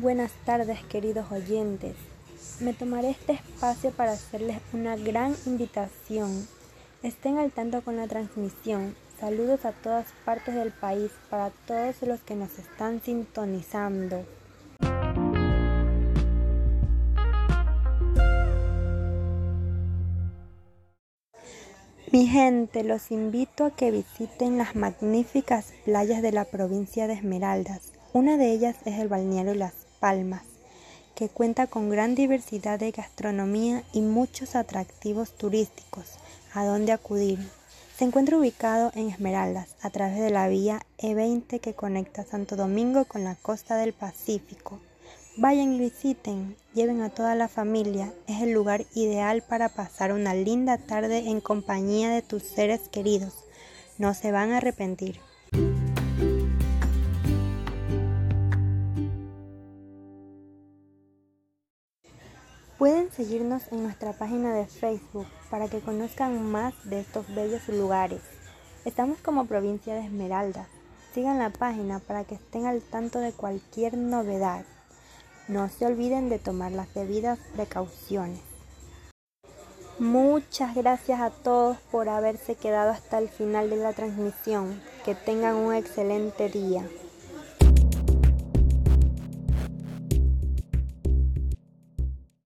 buenas tardes queridos oyentes. Me tomaré este espacio para hacerles una gran invitación. Estén al tanto con la transmisión. Saludos a todas partes del país para todos los que nos están sintonizando. Mi gente, los invito a que visiten las magníficas playas de la provincia de Esmeraldas. Una de ellas es el balneario Las Palmas, que cuenta con gran diversidad de gastronomía y muchos atractivos turísticos a donde acudir. Se encuentra ubicado en Esmeraldas a través de la vía E20 que conecta Santo Domingo con la costa del Pacífico. Vayan y visiten, lleven a toda la familia, es el lugar ideal para pasar una linda tarde en compañía de tus seres queridos. No se van a arrepentir. Pueden seguirnos en nuestra página de Facebook para que conozcan más de estos bellos lugares. Estamos como provincia de Esmeralda. Sigan la página para que estén al tanto de cualquier novedad. No se olviden de tomar las debidas precauciones. Muchas gracias a todos por haberse quedado hasta el final de la transmisión. Que tengan un excelente día.